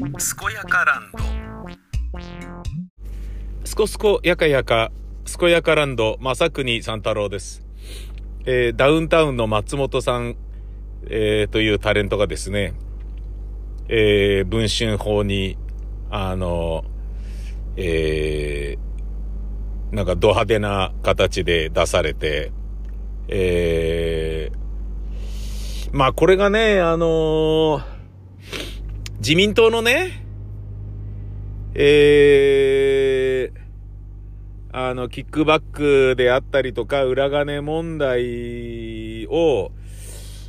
健やかランドすこすこやかやか、すこやかランド、正国三太郎です。えーダウンタウンの松本さん、えーというタレントがですね、えー文春法に、あの、えーなんかド派手な形で出されて、えーまあこれがね、あのー自民党のね、えー、あの、キックバックであったりとか、裏金問題を、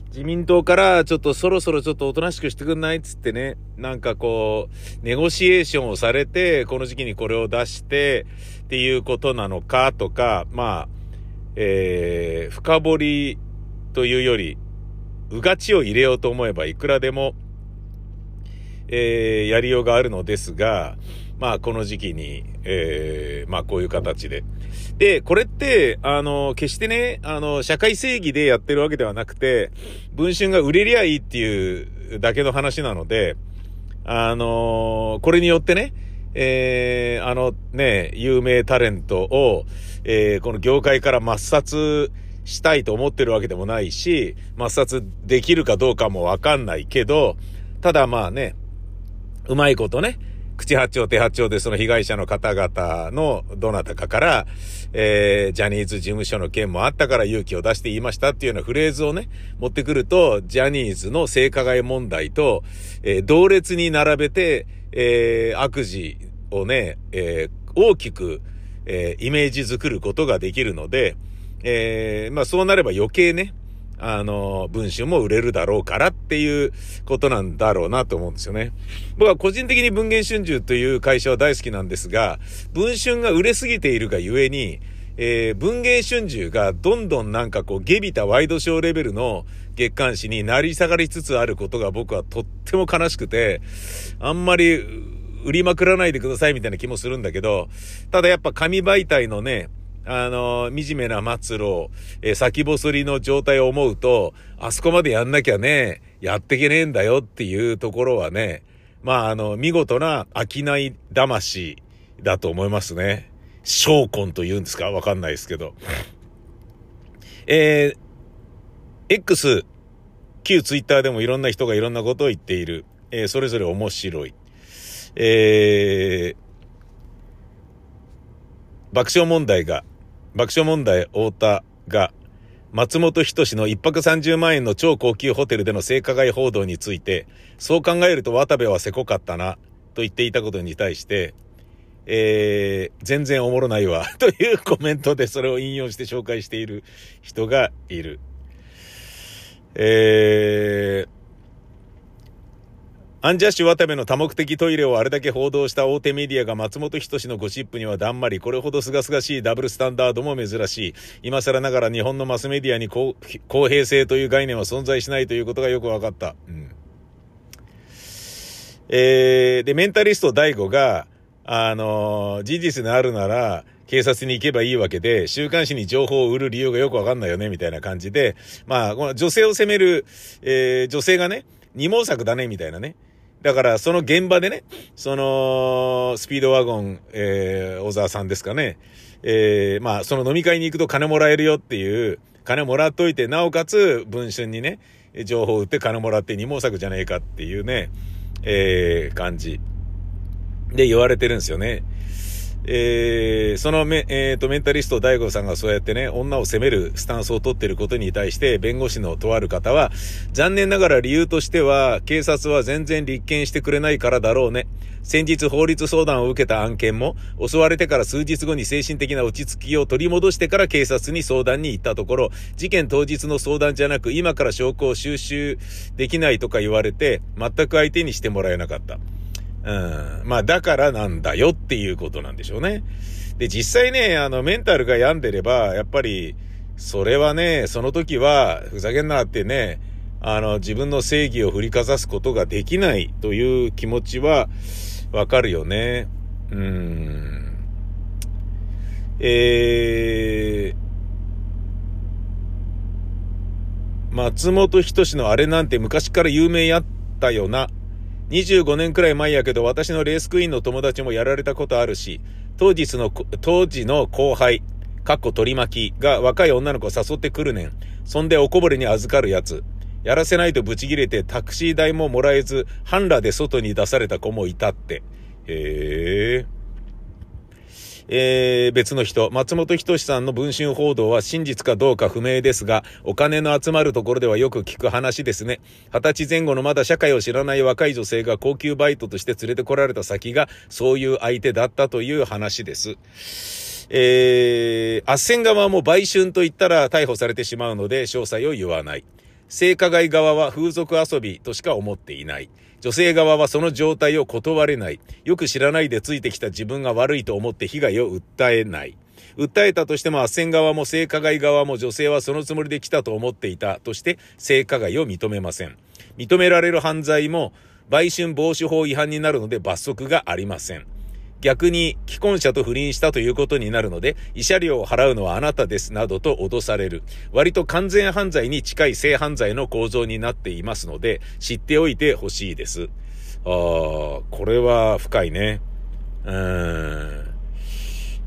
自民党からちょっとそろそろちょっとおとなしくしてくんないっつってね、なんかこう、ネゴシエーションをされて、この時期にこれを出して、っていうことなのかとか、まあ、えー、深掘りというより、うがちを入れようと思えばいくらでも、えーやりようがあるのですが、まあ、この時期に、えーまあ、こういう形で。で、これって、あの、決してね、あの、社会正義でやってるわけではなくて、文春が売れりゃいいっていうだけの話なので、あのこれによってね、えーあのね、有名タレントを、えーこの業界から抹殺したいと思ってるわけでもないし、抹殺できるかどうかもわかんないけど、ただまあね、うまいことね、口八丁手八丁でその被害者の方々のどなたかから、えージャニーズ事務所の件もあったから勇気を出して言いましたっていうようなフレーズをね、持ってくると、ジャニーズの性加害問題と、えー同列に並べて、えー悪事をね、えー大きく、えーイメージ作ることができるので、えーまあそうなれば余計ね、あの、文春も売れるだろうからっていうことなんだろうなと思うんですよね。僕は個人的に文藝春秋という会社は大好きなんですが、文春が売れすぎているがゆえに、えー文藝春秋がどんどんなんかこう、下びたワイドショーレベルの月刊誌になり下がりつつあることが僕はとっても悲しくて、あんまり売りまくらないでくださいみたいな気もするんだけど、ただやっぱ紙媒体のね、あの、惨めな末路、えー先細りの状態を思うと、あそこまでやんなきゃね、やってけねえんだよっていうところはね、まあ、あの、見事な商い魂だと思いますね。証拠と言うんですかわかんないですけど。えー、X、旧ツイッターでもいろんな人がいろんなことを言っている。えーそれぞれ面白い。えー、爆笑問題が、爆笑問題太田が、松本人志の一泊30万円の超高級ホテルでの性加害報道について、そう考えると渡部はせこかったな、と言っていたことに対して、えー、全然おもろないわ、というコメントでそれを引用して紹介している人がいる。えー、アンジャッシュ渡部の多目的トイレをあれだけ報道した大手メディアが松本人志のゴシップにはだんまり、これほど清々しいダブルスタンダードも珍しい。今更ながら日本のマスメディアに公平性という概念は存在しないということがよくわかった。うん。えー、で、メンタリスト大悟が、あのー事実であるなら、警察に行けばいいわけで、週刊誌に情報を売る理由がよくわかんないよね、みたいな感じで、まあ、この女性を責める、えー女性がね、二毛作だね、みたいなね。だから、その現場でね、その、スピードワゴン、えー小沢さんですかね。えーまあ、その飲み会に行くと金もらえるよっていう、金もらっといて、なおかつ、文春にね、情報を売って金もらって二毛作じゃねえかっていうね、えー感じ。で言われてるんですよね。えーそのメ、えーと、メンタリスト大悟さんがそうやってね、女を責めるスタンスを取っていることに対して、弁護士のとある方は、残念ながら理由としては、警察は全然立件してくれないからだろうね。先日法律相談を受けた案件も、襲われてから数日後に精神的な落ち着きを取り戻してから警察に相談に行ったところ、事件当日の相談じゃなく、今から証拠を収集できないとか言われて、全く相手にしてもらえなかった。うん。まあ、だからなんだよっていうことなんでしょうね。で、実際ね、あの、メンタルが病んでれば、やっぱり、それはね、その時は、ふざけんなってね、あの、自分の正義を振りかざすことができないという気持ちは、わかるよね。うん。えー、松本人志のあれなんて昔から有名やったよな。25年くらい前やけど、私のレースクイーンの友達もやられたことあるし、当日の、当時の後輩、かっこ取り巻きが若い女の子を誘ってくるねん。そんでおこぼれに預かるやつ。やらせないとブチギレてタクシー代ももらえず、半裸で外に出された子もいたって。へえ。えー、別の人、松本人志さんの文春報道は真実かどうか不明ですが、お金の集まるところではよく聞く話ですね。二十歳前後のまだ社会を知らない若い女性が高級バイトとして連れてこられた先が、そういう相手だったという話です。えー、斡旋側も売春と言ったら逮捕されてしまうので、詳細を言わない。性加害側は風俗遊びとしか思っていない。女性側はその状態を断れない。よく知らないでついてきた自分が悪いと思って被害を訴えない。訴えたとしても斡旋側も性加害側も女性はそのつもりで来たと思っていたとして性加害を認めません。認められる犯罪も売春防止法違反になるので罰則がありません。逆に既婚者と不倫したということになるので、慰謝料を払うのはあなたです、などと脅される。割と完全犯罪に近い性犯罪の構造になっていますので、知っておいてほしいです。ああ、これは深いね。うーん。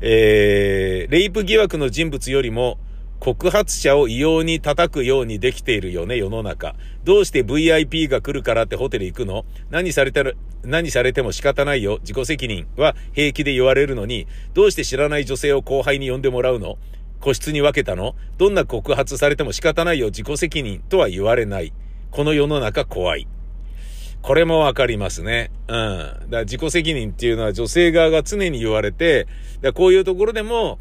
えー、レイプ疑惑の人物よりも、告発者を異様に叩くようにできているよね、世の中。どうして VIP が来るからってホテル行くの？何されたら、何されても仕方ないよ。自己責任は平気で言われるのに、どうして知らない女性を後輩に呼んでもらうの？個室に分けたの？どんな告発されても仕方ないよ。自己責任とは言われない。この世の中怖い。これもわかりますね。うん。だから自己責任っていうのは女性側が常に言われて、だこういうところでも、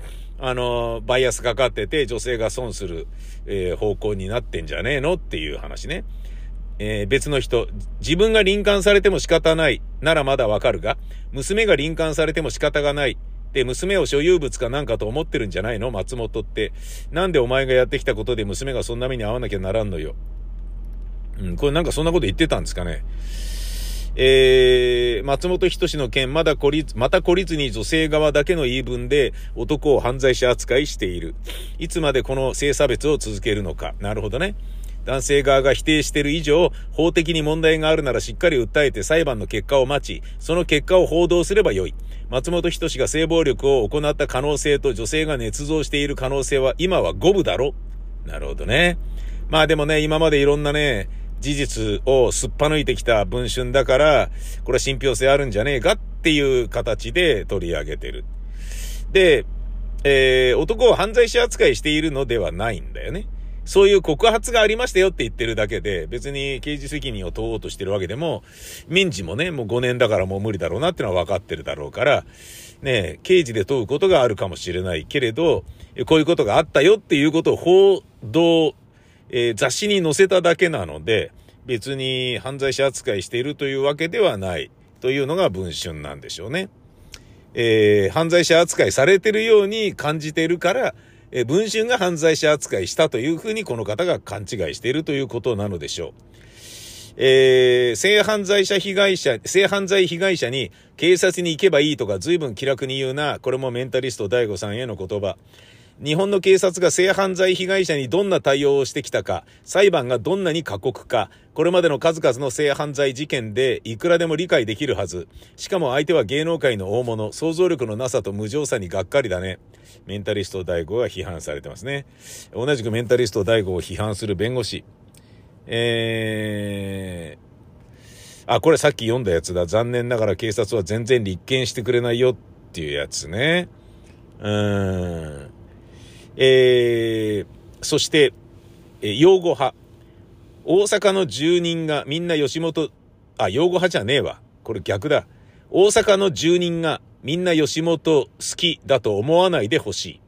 あの、バイアスかかってて女性が損する、えー、方向になってんじゃねえのっていう話ね。えー、別の人、自分が臨間されても仕方ないならまだわかるが、娘が臨間されても仕方がない。で、娘を所有物かなんかと思ってるんじゃないの？松本って。なんでお前がやってきたことで娘がそんな目に遭わなきゃならんのよ。うん、これなんかそんなこと言ってたんですかね。えー、松本人志の件、まだ孤立、また孤立に女性側だけの言い分で男を犯罪者扱いしている。いつまでこの性差別を続けるのか。なるほどね。男性側が否定している以上、法的に問題があるならしっかり訴えて裁判の結果を待ち、その結果を報道すればよい。松本人志が性暴力を行った可能性と女性が捏造している可能性は今は五分だろなるほどね。まあでもね、今までいろんなね、事実をすっぱ抜いてきた文春だから、これは信憑性あるんじゃねえかっていう形で取り上げてる。で、えー、男を犯罪者扱いしているのではないんだよね。そういう告発がありましたよって言ってるだけで、別に刑事責任を問おうとしてるわけでも、民事もね、もう5年だからもう無理だろうなってのは分かってるだろうから、ね、刑事で問うことがあるかもしれないけれど、こういうことがあったよっていうことを報道えー、雑誌に載せただけなので、別に犯罪者扱いしているというわけではないというのが文春なんでしょうね。えー、犯罪者扱いされてるように感じているから、えー、文春が犯罪者扱いしたというふうにこの方が勘違いしているということなのでしょう。えー、性犯罪者被害者、性犯罪被害者に警察に行けばいいとか随分気楽に言うな、これもメンタリスト大悟さんへの言葉。日本の警察が性犯罪被害者にどんな対応をしてきたか、裁判がどんなに過酷か、これまでの数々の性犯罪事件でいくらでも理解できるはず。しかも相手は芸能界の大物、想像力のなさと無情さにがっかりだね。メンタリスト大悟が批判されてますね。同じくメンタリスト大悟を批判する弁護士。えー、あ、これさっき読んだやつだ。残念ながら警察は全然立件してくれないよっていうやつね。うーん。えー、そして、えー、擁護派。大阪の住人がみんな吉本、あ、擁護派じゃねえわ。これ逆だ。大阪の住人がみんな吉本好きだと思わないでほし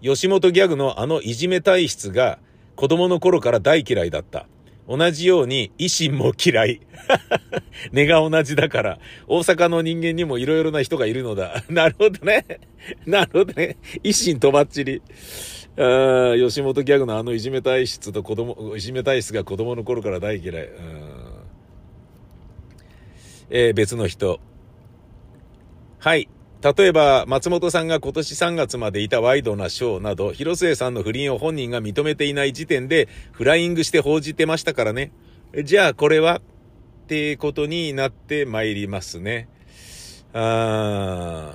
い。吉本ギャグのあのいじめ体質が子供の頃から大嫌いだった。同じように維新も嫌い。根が同じだから、大阪の人間にもいろいろな人がいるのだ。なるほどね。なるほどね。維新とばっちり。あ吉本ギャグのあのいじめ体質と子供、いじめ体質が子供の頃から大嫌い。うんえー、別の人。はい。例えば、松本さんが今年3月までいたワイドナショーなど、広末さんの不倫を本人が認めていない時点で、フライングして報じてましたからね。じゃあ、これはってことになってまいりますね。あ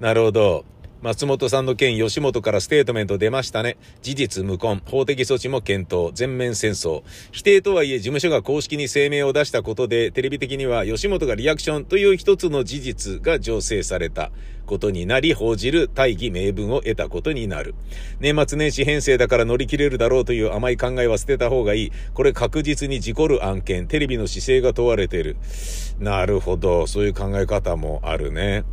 ー、なるほど。松本さんの件、吉本からステートメント出ましたね。事実無根、法的措置も検討、全面戦争。否定とはいえ、事務所が公式に声明を出したことで、テレビ的には吉本がリアクションという一つの事実が醸成されたことになり、報じる大義名分を得たことになる。年末年始編成だから乗り切れるだろうという甘い考えは捨てた方がいい。これ確実に事故る案件、テレビの姿勢が問われている。なるほど、そういう考え方もあるね。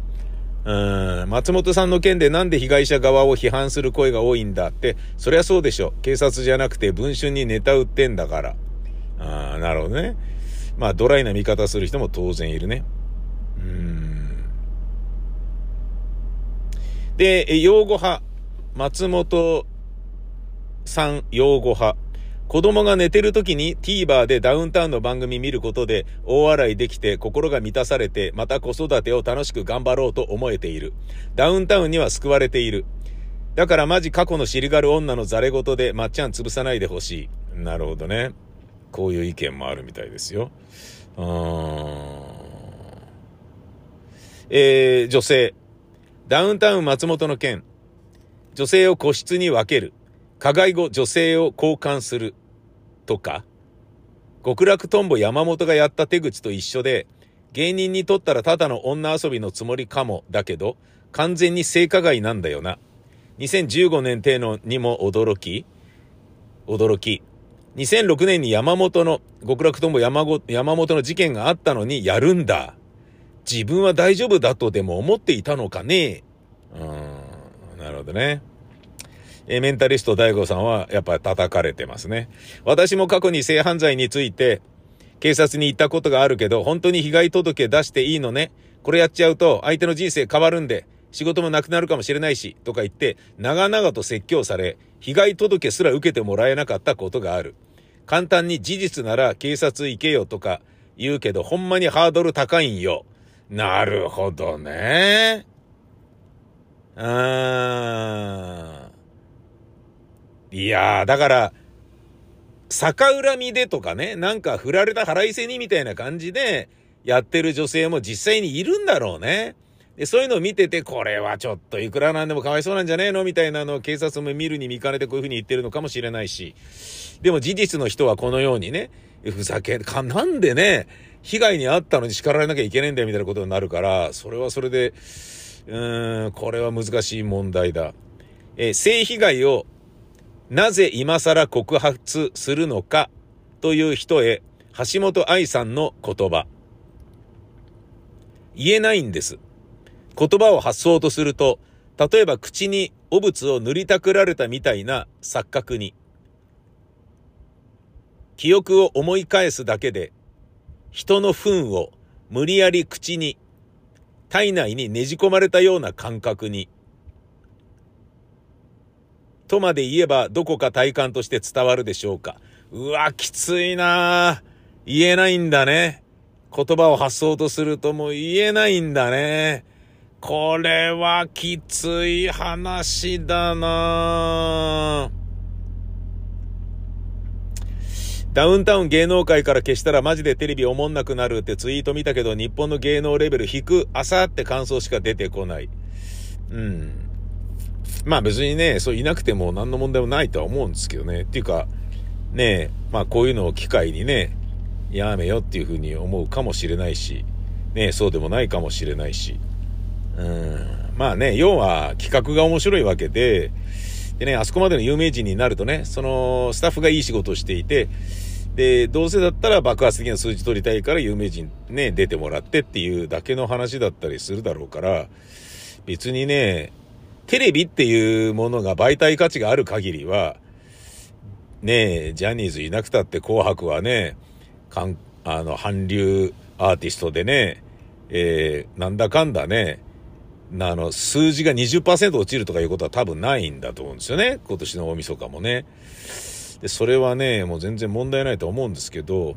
うん、松本さんの件でなんで被害者側を批判する声が多いんだって、そりゃそうでしょ。警察じゃなくて文春にネタ売ってんだから。ああ、なるほどね。まあ、ドライな見方する人も当然いるね。うん。で、擁護派。松本さん擁護派。子供が寝てる時に TVer でダウンタウンの番組見ることで大笑いできて心が満たされてまた子育てを楽しく頑張ろうと思えている。ダウンタウンには救われている。だからマジ過去の尻がる女のザレ言でまっちゃん潰さないでほしい。なるほどね。こういう意見もあるみたいですよ。うーん。えー、女性。ダウンタウン松本の件。女性を個室に分ける。加害後女性を交換するとか、極楽とんぼ山本がやった手口と一緒で、芸人にとったらただの女遊びのつもりかもだけど、完全に性加害なんだよな。2015年程度にも驚き、驚き。2006年に山本の、極楽とんぼ山山本の事件があったのにやるんだ。自分は大丈夫だとでも思っていたのかね。うん、なるほどね。えメンタリスト DAIGO さんはやっぱ叩かれてますね。私も過去に性犯罪について警察に行ったことがあるけど、本当に被害届出していいのね。これやっちゃうと相手の人生変わるんで、仕事もなくなるかもしれないし、とか言って、長々と説教され、被害届すら受けてもらえなかったことがある。簡単に事実なら警察行けよとか言うけど、ほんまにハードル高いんよ。なるほどね。うーん。いやー、だから、逆恨みでとかね、なんか振られた腹いせにみたいな感じでやってる女性も実際にいるんだろうね。で、そういうのを見てて、これはちょっといくらなんでもかわいそうなんじゃねえのみたいなのを警察も見るに見かねてこういうふうに言ってるのかもしれないし。でも事実の人はこのようにね、ふざけ、か、なんでね、被害に遭ったのに叱られなきゃいけないんだよみたいなことになるから、それはそれで、うーん、これは難しい問題だ。え、性被害をなぜ今更告発するのか？という人へ、橋本愛さんの言葉。言えないんです。言葉を発そうとすると、例えば口に汚物を塗りたくられたみたいな錯覚に、記憶を思い返すだけで、人の糞を無理やり口に、体内にねじ込まれたような感覚に、とまで言えばどこか体感として伝わるでしょうか。うわ、きついな言えないんだね。言葉を発そうとするともう言えないんだね。これはきつい話だなダウンタウン芸能界から消したらマジでテレビおもんなくなるってツイート見たけど日本の芸能レベル引く朝って感想しか出てこない。うん。まあ別にね、そういなくても何の問題もないとは思うんですけどね。っていうか、ねまあこういうのを機会にね、やめよっていうふうに思うかもしれないし、ねそうでもないかもしれないし。うん。まあね、要は企画が面白いわけで、でね、あそこまでの有名人になるとね、そのスタッフがいい仕事をしていて、で、どうせだったら爆発的な数字取りたいから有名人ね、出てもらってっていうだけの話だったりするだろうから、別にね、テレビっていうものが媒体価値がある限りは、ねえ、ジャニーズいなくたって紅白はね、かん、あの、韓流アーティストでね、えー、なんだかんだね、あの、数字が20%落ちるとかいうことは多分ないんだと思うんですよね。今年の大晦日もね。で、それはね、もう全然問題ないと思うんですけど、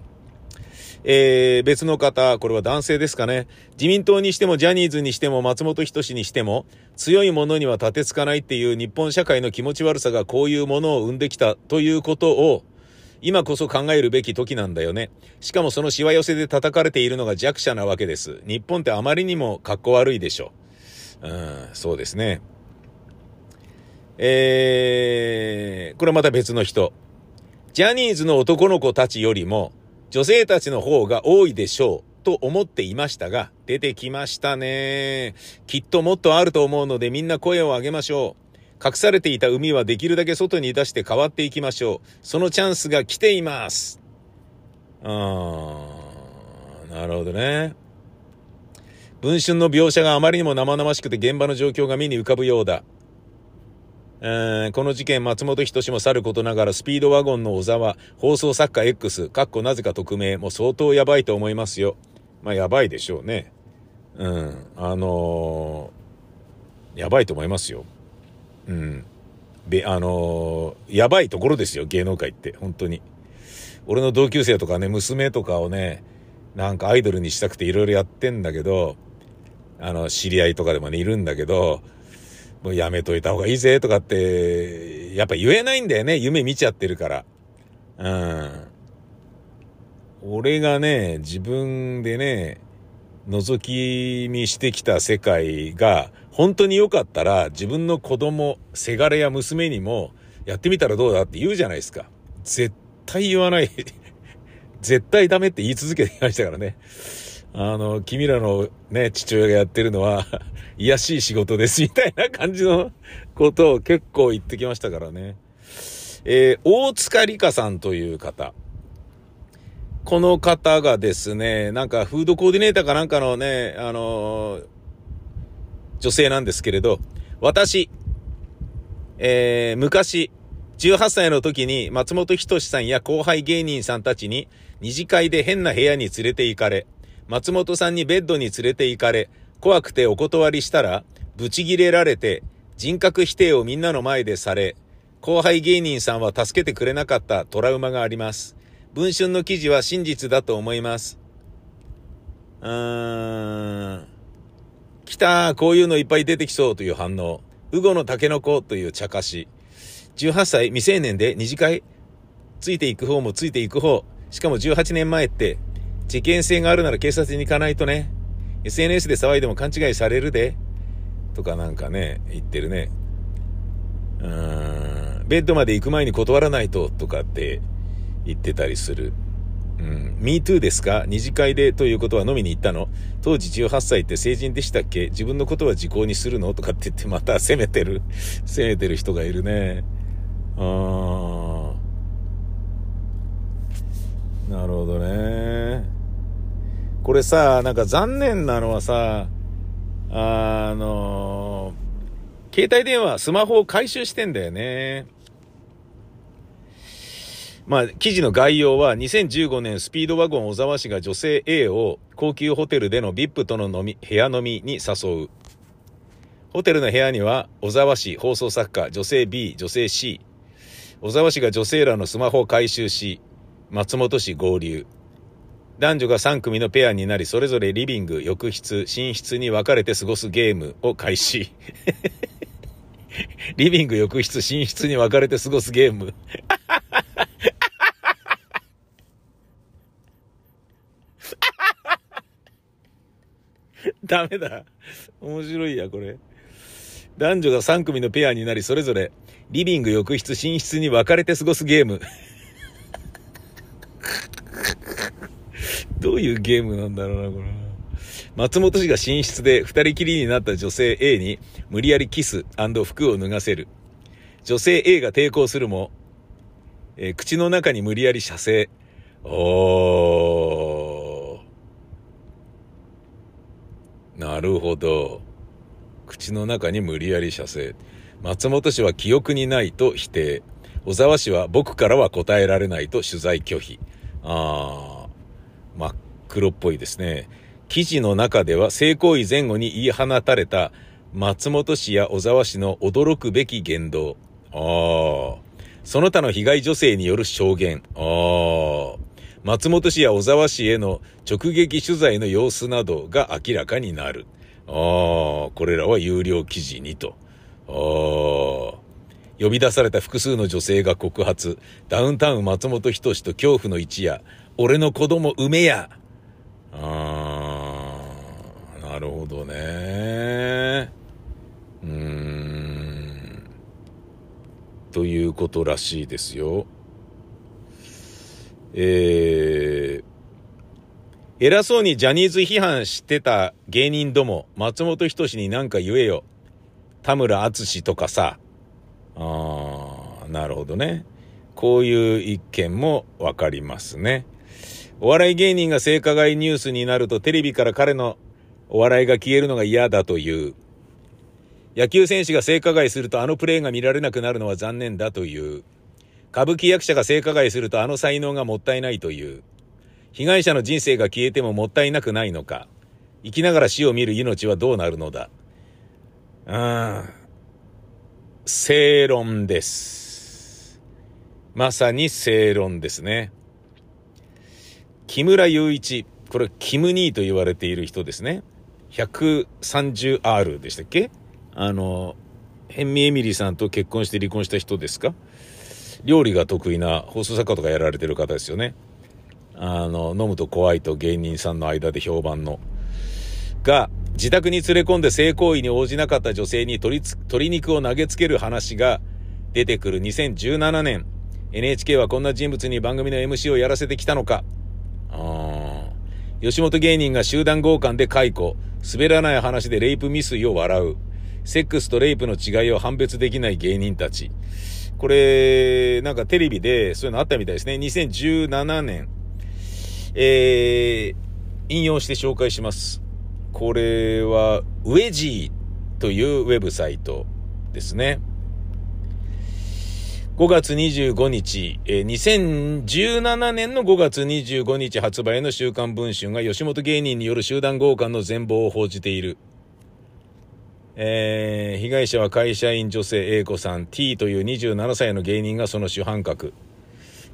えー、別の方、これは男性ですかね。自民党にしてもジャニーズにしても松本人志にしても、強いものには立てつかないっていう日本社会の気持ち悪さがこういうものを生んできたということを、今こそ考えるべき時なんだよね。しかもそのしわ寄せで叩かれているのが弱者なわけです。日本ってあまりにも格好悪いでしょ。ううん、そうですね。えー、これまた別の人。ジャニーズの男の子たちよりも女性たちの方が多いでしょうと思っていましたが、出てきましたね。きっともっとあると思うのでみんな声を上げましょう。隠されていた海はできるだけ外に出して変わっていきましょう。そのチャンスが来ています。あー、なるほどね。文春の描写があまりにも生々しくて現場の状況が目に浮かぶようだ。えー、この事件、松本人志もさることながら、スピードワゴンの小沢、放送作家 X、かっこなぜか匿名、もう相当やばいと思いますよ。まあ、やばいでしょうね。うん。あのー、やばいと思いますよ。うん。で、あのー、やばいところですよ、芸能界って。本当に。俺の同級生とかね、娘とかをね、なんかアイドルにしたくていろいろやってんだけど、あの、知り合いとかでもね、いるんだけど、もうやめといた方がいいぜとかって、やっぱ言えないんだよね。夢見ちゃってるから。うん。俺がね、自分でね、覗き見してきた世界が、本当に良かったら、自分の子供、せがれや娘にも、やってみたらどうだって言うじゃないですか。絶対言わない。絶対ダメって言い続けてきましたからね。あの、君らのね、父親がやってるのは、癒しい仕事です、みたいな感じのことを結構言ってきましたからね。えー、大塚理香さんという方。この方がですね、なんかフードコーディネーターかなんかのね、あのー、女性なんですけれど、私、えー、昔、18歳の時に松本人志さんや後輩芸人さんたちに二次会で変な部屋に連れて行かれ、松本さんにベッドに連れて行かれ、怖くてお断りしたら、ブチギレられて、人格否定をみんなの前でされ、後輩芸人さんは助けてくれなかったトラウマがあります。文春の記事は真実だと思います。うーん。来たこういうのいっぱい出てきそうという反応。ウゴのタケノコという茶化し。18歳未成年で二次会？ついていく方もついていく方。しかも18年前って事件性があるなら警察に行かないとね。SNS で騒いでも勘違いされるで。とかなんかね、言ってるね。うーん、ベッドまで行く前に断らないと、とかって言ってたりする。うん。me too ですか？二次会でということは飲みに行ったの？当時18歳って成人でしたっけ？自分のことは時効にするの？とかって言ってまた責めてる、責めてる人がいるね。あー。なるほどね。これさ、なんか残念なのはさ、あの、携帯電話、スマホを回収してんだよね。まあ、記事の概要は2015年スピードワゴン小沢氏が女性 A を高級ホテルでの VIP との飲み、部屋飲みに誘う。ホテルの部屋には小沢氏放送作家、女性 B、女性 C。小沢氏が女性らのスマホを回収し、松本氏合流。男女が3組のペアになり、それぞれリビング、浴室、寝室に分かれて過ごすゲームを開始。リビング、浴室、寝室に分かれて過ごすゲーム。ダメだ。面白いや、これ。男女が3組のペアになり、それぞれ、リビング、浴室、寝室に分かれて過ごすゲーム。どういうゲームなんだろうな、これ。松本氏が寝室で二人きりになった女性 A に無理やりキス服を脱がせる。女性 A が抵抗するも、えー、口の中に無理やり射精。おー。なるほど。口の中に無理やり射精。松本氏は記憶にないと否定。小沢氏は僕からは答えられないと取材拒否。あー。真っ黒っぽいですね。記事の中では性行為前後に言い放たれた松本氏や小沢氏の驚くべき言動。ああ。その他の被害女性による証言。ああ。松本氏や小沢氏への直撃取材の様子などが明らかになる。ああ。これらは有料記事にと。ああ。呼び出された複数の女性が告発。ダウンタウン松本人志と恐怖の一夜。俺の子供産めや。あー、なるほどね。うーん。ということらしいですよ。えー、偉そうにジャニーズ批判してた芸人ども、松本人志に何か言えよ。田村淳とかさ。あー、なるほどね。こういう一見もわかりますね。お笑い芸人が性加害ニュースになるとテレビから彼のお笑いが消えるのが嫌だという。野球選手が性加害するとあのプレーが見られなくなるのは残念だという。歌舞伎役者が性加害するとあの才能がもったいないという。被害者の人生が消えてももったいなくないのか。生きながら死を見る命はどうなるのだ。うん。正論です。まさに正論ですね。木村雄一。これ、キムニーと言われている人ですね。130R でしたっけ？あの、ヘンミエミリーさんと結婚して離婚した人ですか？料理が得意な放送作家とかやられてる方ですよね。あの、飲むと怖いと芸人さんの間で評判の。が、自宅に連れ込んで性行為に応じなかった女性に鶏鶏肉を投げつける話が出てくる2017年。NHK はこんな人物に番組の MC をやらせてきたのか。あ吉本芸人が集団強姦で解雇。滑らない話でレイプ未遂を笑う。セックスとレイプの違いを判別できない芸人たち。これ、なんかテレビでそういうのあったみたいですね。2017年えー、引用して紹介します。これは、ウェジーというウェブサイトですね。5月25日、えー、2017年の5月25日発売の週刊文春が吉本芸人による集団強姦の全貌を報じている。えー、被害者は会社員女性 A 子さん T という27歳の芸人がその主犯格。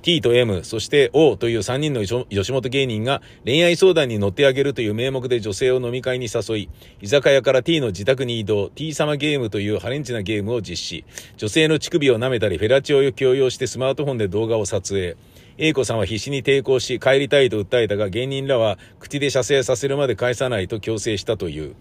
T と M、そして O という3人の吉本芸人が恋愛相談に乗ってあげるという名目で女性を飲み会に誘い、居酒屋から T の自宅に移動、T 様ゲームというハレンチなゲームを実施。女性の乳首を舐めたり、フェラチオを強要してスマートフォンで動画を撮影。A 子さんは必死に抵抗し、帰りたいと訴えたが、芸人らは口で射精させるまで返さないと強制したという。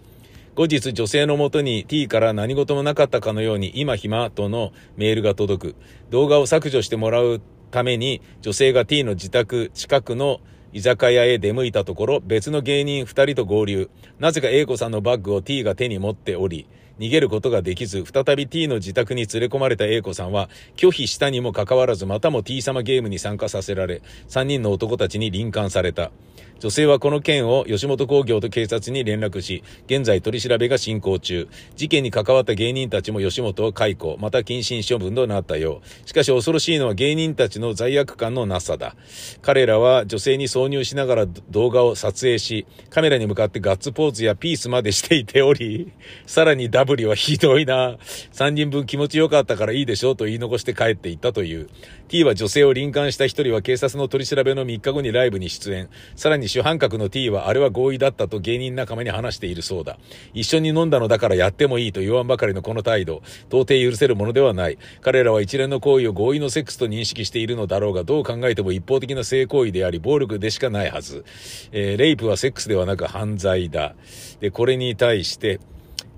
後日女性のもとに T から何事もなかったかのように今暇とのメールが届く。動画を削除してもらうために女性が T の自宅近くの居酒屋へ出向いたところ別の芸人2人と合流。なぜか A 子さんのバッグを T が手に持っており、逃げることができず、再び T の自宅に連れ込まれた A 子さんは、拒否したにもかかわらず、またも T 様ゲームに参加させられ、3人の男たちに臨間された。女性はこの件を吉本興業と警察に連絡し、現在取り調べが進行中。事件に関わった芸人たちも吉本を解雇、また謹慎処分となったよう。しかし恐ろしいのは芸人たちの罪悪感のなさだ。彼らは女性に挿入しながら動画を撮影し、カメラに向かってガッツポーズやピースまでしていており、さらにダブリはひどいな。3人分気持ちよかったからいいでしょうと言い残して帰っていったという。T は女性を臨間した一人は警察の取り調べの3日後にライブに出演。さらに主犯格の T はあれは合意だったと芸人仲間に話しているそうだ。一緒に飲んだのだからやってもいいと言わんばかりのこの態度、到底許せるものではない。彼らは一連の行為を合意のセックスと認識しているのだろうが、どう考えても一方的な性行為であり、暴力でしかないはず。えー、レイプはセックスではなく犯罪だ。で、これに対して、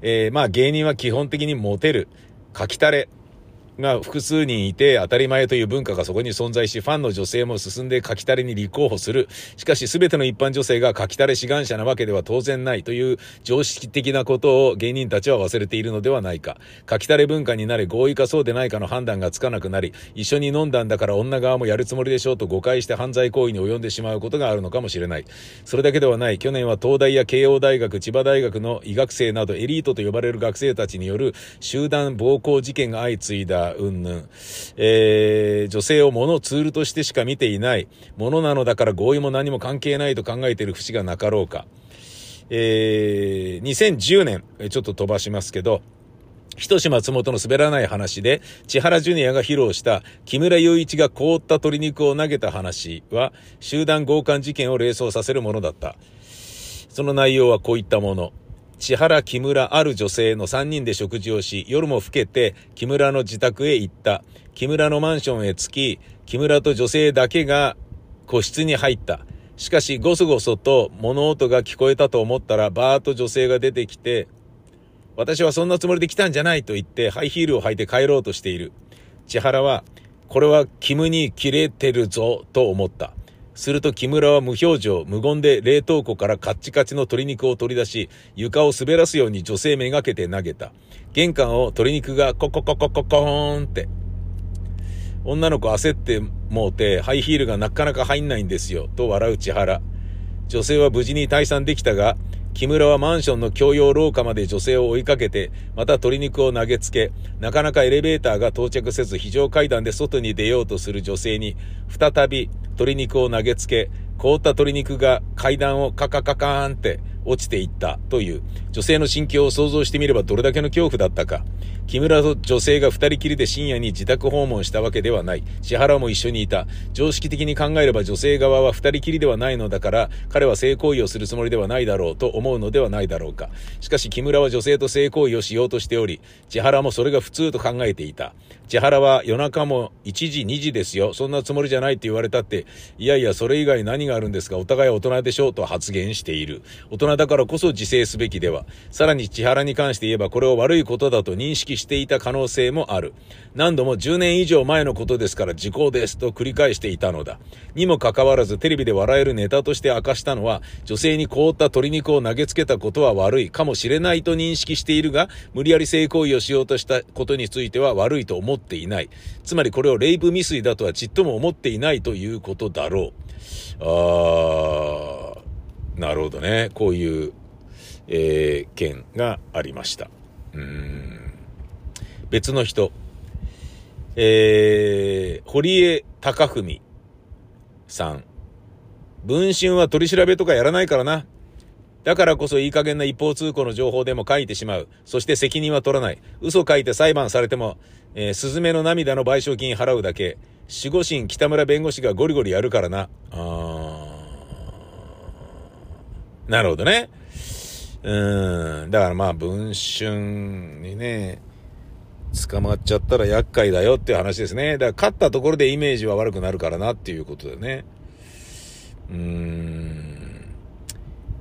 えー、まあ芸人は基本的にモテる。書きたれ。が複数人いて当たり前という文化がそこに存在し、ファンの女性も進んで書きたれに立候補する。しかし全ての一般女性が書きたれ志願者なわけでは当然ないという常識的なことを芸人たちは忘れているのではないか。書きたれ文化になれ合意かそうでないかの判断がつかなくなり、一緒に飲んだんだから女側もやるつもりでしょうと誤解して犯罪行為に及んでしまうことがあるのかもしれない。それだけではない。去年は東大や慶応大学、千葉大学の医学生などエリートと呼ばれる学生たちによる集団暴行事件が相次いだ云々。えー、女性を物ツールとしてしか見ていない、ものなのだから合意も何も関係ないと考えている節がなかろうか。えー、2010年、ちょっと飛ばしますけど、ひとし松本の滑らない話で、千原ジュニアが披露した木村雄一が凍った鶏肉を投げた話は、集団強姦事件を連想させるものだった。その内容はこういったもの。千原、木村、ある女性の3人で食事をし、夜も更けて木村の自宅へ行った。木村のマンションへ着き、木村と女性だけが個室に入った。しかし、ごそごそと物音が聞こえたと思ったら、バーッと女性が出てきて、私はそんなつもりで来たんじゃないと言って、ハイヒールを履いて帰ろうとしている。千原は、これはキムに切れてるぞ、と思った。すると木村は無表情、無言で冷凍庫からカッチカチの鶏肉を取り出し、床を滑らすように女性めがけて投げた。玄関を鶏肉がココココココーンって。女の子焦ってもうて、ハイヒールがなかなか入んないんですよ、と笑う千原。女性は無事に退散できたが、木村はマンションの共用廊下まで女性を追いかけて、また鶏肉を投げつけ、なかなかエレベーターが到着せず非常階段で外に出ようとする女性に、再び鶏肉を投げつけ、凍った鶏肉が階段をカカカカーンって落ちていったという、女性の心境を想像してみればどれだけの恐怖だったか。木村と女性が二人きりで深夜に自宅訪問したわけではない。千原も一緒にいた。常識的に考えれば女性側は二人きりではないのだから、彼は性行為をするつもりではないだろうと思うのではないだろうか。しかし木村は女性と性行為をしようとしており、千原もそれが普通と考えていた。千原は夜中も1時2時ですよ。そんなつもりじゃないって言われたって、いやいやそれ以外何があるんですか？お互い大人でしょうと発言している。大人だからこそ自制すべきでは。さらに千原に関して言えばこれを悪いことだと認識していた可能性もある。何度も10年以上前のことですから時効ですと繰り返していたのだ。にもかかわらずテレビで笑えるネタとして明かしたのは、女性に凍った鶏肉を投げつけたことは悪いかもしれないと認識しているが、無理やり性行為をしようとしたことについては悪いと思っていない。つまりこれをレイプ未遂だとはちっとも思っていないということだろう。あー、なるほどね。こういう、えー、件がありました。うん。別の人。えー、堀江貴文さん。文春は取り調べとかやらないからな。だからこそいい加減な一方通行の情報でも書いてしまう。そして責任は取らない。嘘書いて裁判されても、えー、スズメの涙の賠償金払うだけ。守護神北村弁護士がゴリゴリやるからな。あなるほどね。うん。だからまあ、文春にね、捕まっちゃったら厄介だよっていう話ですね。だから勝ったところでイメージは悪くなるからなっていうことだよね。うーん。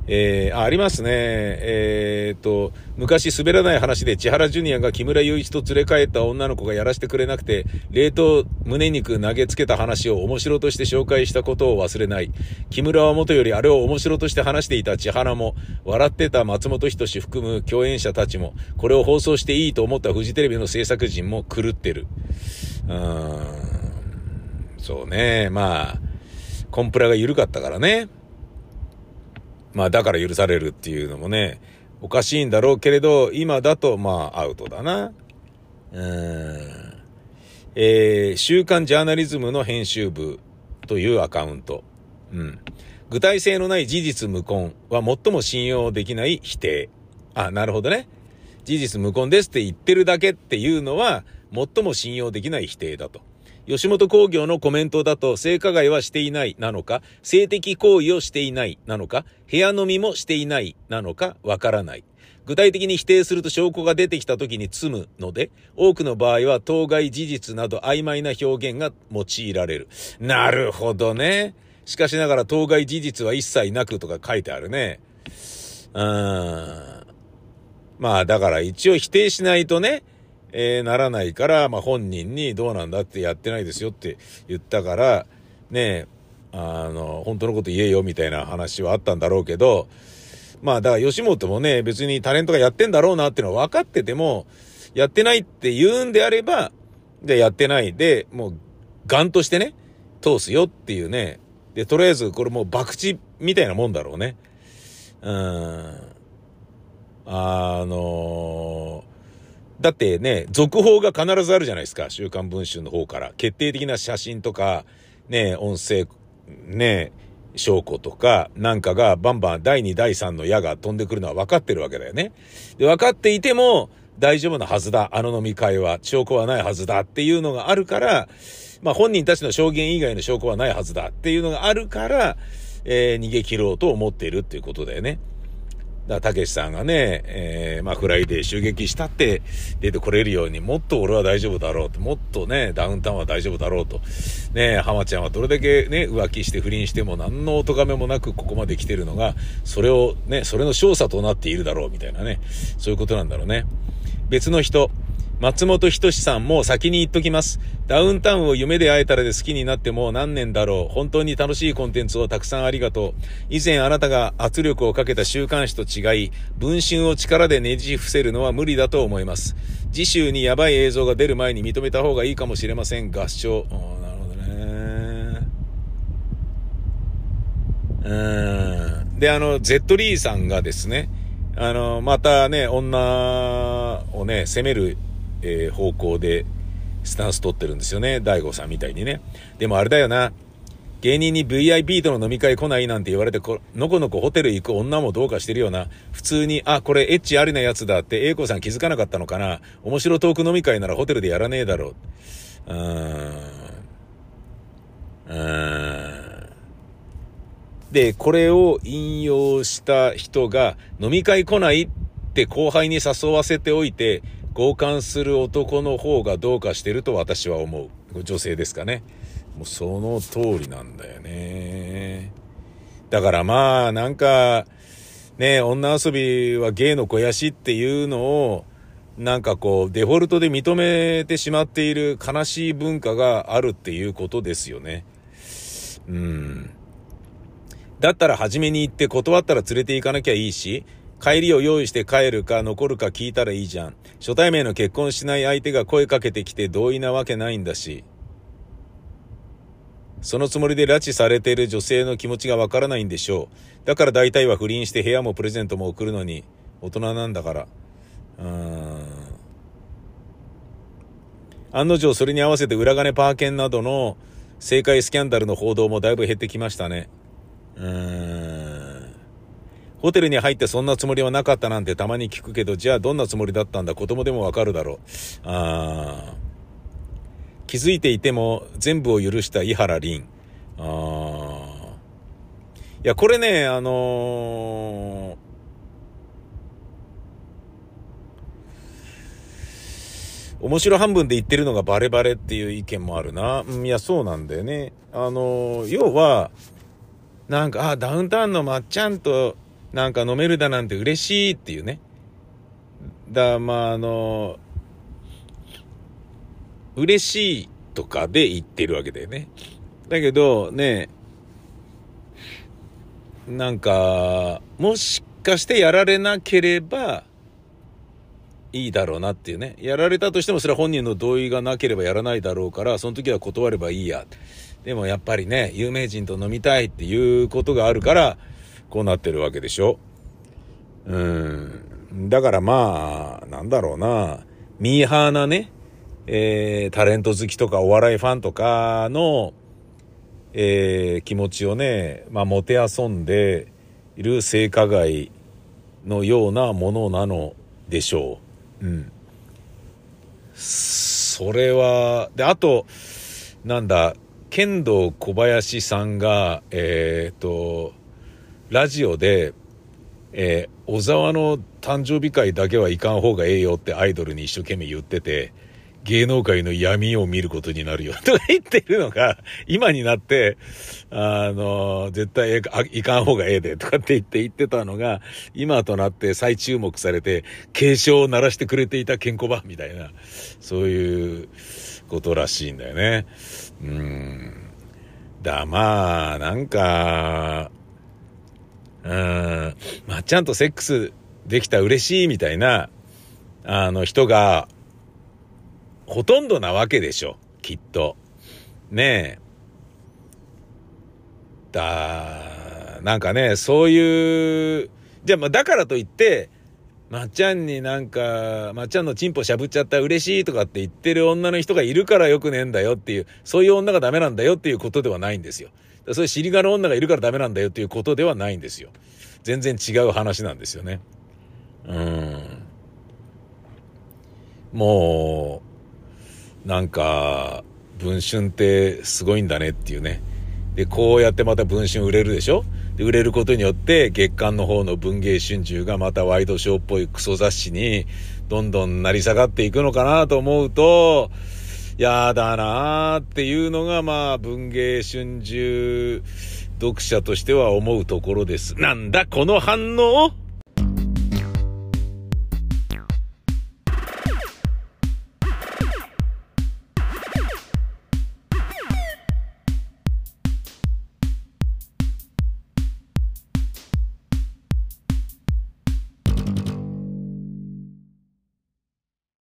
えー、あ、りますね。えー、っと、昔滑らない話で千原ジュニアが木村雄一と連れ帰った女の子がやらせてくれなくて、冷凍胸肉投げつけた話を面白として紹介したことを忘れない。木村は元よりあれを面白として話していた千原も、笑ってた松本人志含む共演者たちも、これを放送していいと思ったフジテレビの制作陣も狂ってる。うーん、そうね。まあ、コンプラが緩かったからね。まあだから許されるっていうのもね、おかしいんだろうけれど、今だとまあアウトだな。うん。えー、週刊ジャーナリズムの編集部というアカウント。うん。具体性のない事実無根は最も信用できない否定。あ、なるほどね。事実無根ですって言ってるだけっていうのは最も信用できない否定だと。吉本工業のコメントだと性加害はしていないなのか、性的行為をしていないなのか、部屋飲みもしていないなのかわからない。具体的に否定すると証拠が出てきた時に積むので、多くの場合は当該事実など曖昧な表現が用いられる。なるほどね。しかしながら当該事実は一切なくとか書いてあるね。うーん。まあだから一応否定しないとね、えー、ならないから、まあ、本人にどうなんだってやってないですよって言ったから、ねあの、本当のこと言えよみたいな話はあったんだろうけど、まあ、だから吉本もね、別にタレントがやってんだろうなっていうのは分かってても、やってないって言うんであれば、で、やってないで、もう、ガンとしてね、通すよっていうね。で、とりあえず、これもう博打みたいなもんだろうね。うん。あのーだってね、続報が必ずあるじゃないですか。週刊文春の方から。決定的な写真とか、ね、音声、ね、証拠とか、なんかがバンバン第2、第3の矢が飛んでくるのは分かってるわけだよね。で、分かっていても大丈夫なはずだ。あの飲み会は証拠はないはずだっていうのがあるから、まあ本人たちの証言以外の証拠はないはずだっていうのがあるから、えー、逃げ切ろうと思っているっていうことだよね。だたけしさんがね、えー、まあ、フライデー襲撃したって出てこれるように、もっと俺は大丈夫だろうと、もっとね、ダウンタウンは大丈夫だろうと、ね、浜ちゃんはどれだけね、浮気して不倫しても何のお咎めもなくここまで来てるのが、それをね、それの勝者となっているだろうみたいなね、そういうことなんだろうね。別の人、松本人志さんも先に言っときます。ダウンタウンを夢で会えたらで好きになっても何年だろう。本当に楽しいコンテンツをたくさんありがとう。以前あなたが圧力をかけた週刊誌と違い、文春を力でねじ伏せるのは無理だと思います。次週にやばい映像が出る前に認めた方がいいかもしれません。合唱。なるほどね。うーん。で、あの、ゼットリーさんがですね、あの、またね、女をね、責めるえー、方向でスタンス取ってるんですよね。大悟さんみたいにね。でもあれだよな。芸人に VIP との飲み会来ないなんて言われてこ、のこのこホテル行く女もどうかしてるよな。普通に、あ、これエッチありなやつだって、英子さん気づかなかったのかな。面白トーク飲み会ならホテルでやらねえだろう。うーん。うーん。で、これを引用した人が、飲み会来ないって後輩に誘わせておいて、交換する男の方がどうかしてると私は思う。女性ですかね。もうその通りなんだよね。だからまあ、なんか、ね、女遊びは芸の肥やしっていうのを、なんかこう、デフォルトで認めてしまっている悲しい文化があるっていうことですよね。うん。だったら初めに行って断ったら連れて行かなきゃいいし、帰りを用意して帰るか残るか聞いたらいいじゃん。初対面の結婚しない相手が声かけてきて同意なわけないんだし。そのつもりで拉致されている女性の気持ちがわからないんでしょう。だから大体は不倫して部屋もプレゼントも送るのに、大人なんだから。うーん。案の定それに合わせて裏金パーケンなどの政界スキャンダルの報道もだいぶ減ってきましたね。うーん。ホテルに入ってそんなつもりはなかったなんてたまに聞くけど、じゃあどんなつもりだったんだ子供でもわかるだろう。あ気づいていても全部を許した井原凛。あいや、これね、あのー、面白半分で言ってるのがバレバレっていう意見もあるな。うん、いや、そうなんだよね。あの、要は、なんか、あ、ダウンタウンのまっちゃんとなんか飲めるだなんて嬉しいっていうね。だ、まあ、あの、嬉しいとかで言ってるわけだよね。だけど、ね、なんか、もしかしてやられなければ、いいだろうなっていうね。やられたとしてもそれは本人の同意がなければやらないだろうから、その時は断ればいいや。でもやっぱりね、有名人と飲みたいっていうことがあるから、こうなってるわけでしょ？うん。だからまあ、なんだろうな、ミーハーなね、えー、タレント好きとかお笑いファンとかの、えー、気持ちをね、まあ、もてあそんでいる性加害のようなものなのでしょう。うん。それは、で、あと、なんだ、剣道小林さんが、えっ、と、ラジオで、えー、小沢の誕生日会だけは行かん方がええよってアイドルに一生懸命言ってて、芸能界の闇を見ることになるよとか 言ってるのが、今になって、あの、絶対行かん方がええでとかって言って言ってたのが、今となって再注目されて、警鐘を鳴らしてくれていたケンコバみたいな、そういうことらしいんだよね。うん。だ、まあ、なんか、うん、まっちゃんとセックスできた嬉しいみたいな、あの人が、ほとんどなわけでしょ、きっと。ねえ。だ、なんかね、そういう、じゃあまあだからといって、まっちゃんになんか、まっちゃんのチンポしゃぶっちゃった嬉しいとかって言ってる女の人がいるからよくねえんだよっていう、そういう女がダメなんだよっていうことではないんですよ。そういう尻がの女がいるからダメなんだよっていうことではないんですよ。全然違う話なんですよね。うん。もう、なんか、文春ってすごいんだねっていうね。で、こうやってまた文春売れるでしょ？で売れることによって月刊の方の文芸春秋がまたワイドショーっぽいクソ雑誌にどんどん成り下がっていくのかなと思うと、やだなーっていうのがまあ文芸春秋読者としては思うところです。なんだこの反応？